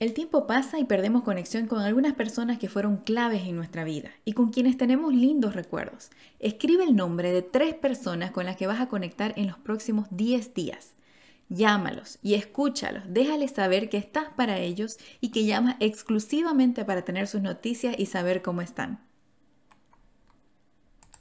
El tiempo pasa y perdemos conexión con algunas personas que fueron claves en nuestra vida y con quienes tenemos lindos recuerdos. Escribe el nombre de tres personas con las que vas a conectar en los próximos 10 días. Llámalos y escúchalos, déjales saber que estás para ellos y que llamas exclusivamente para tener sus noticias y saber cómo están.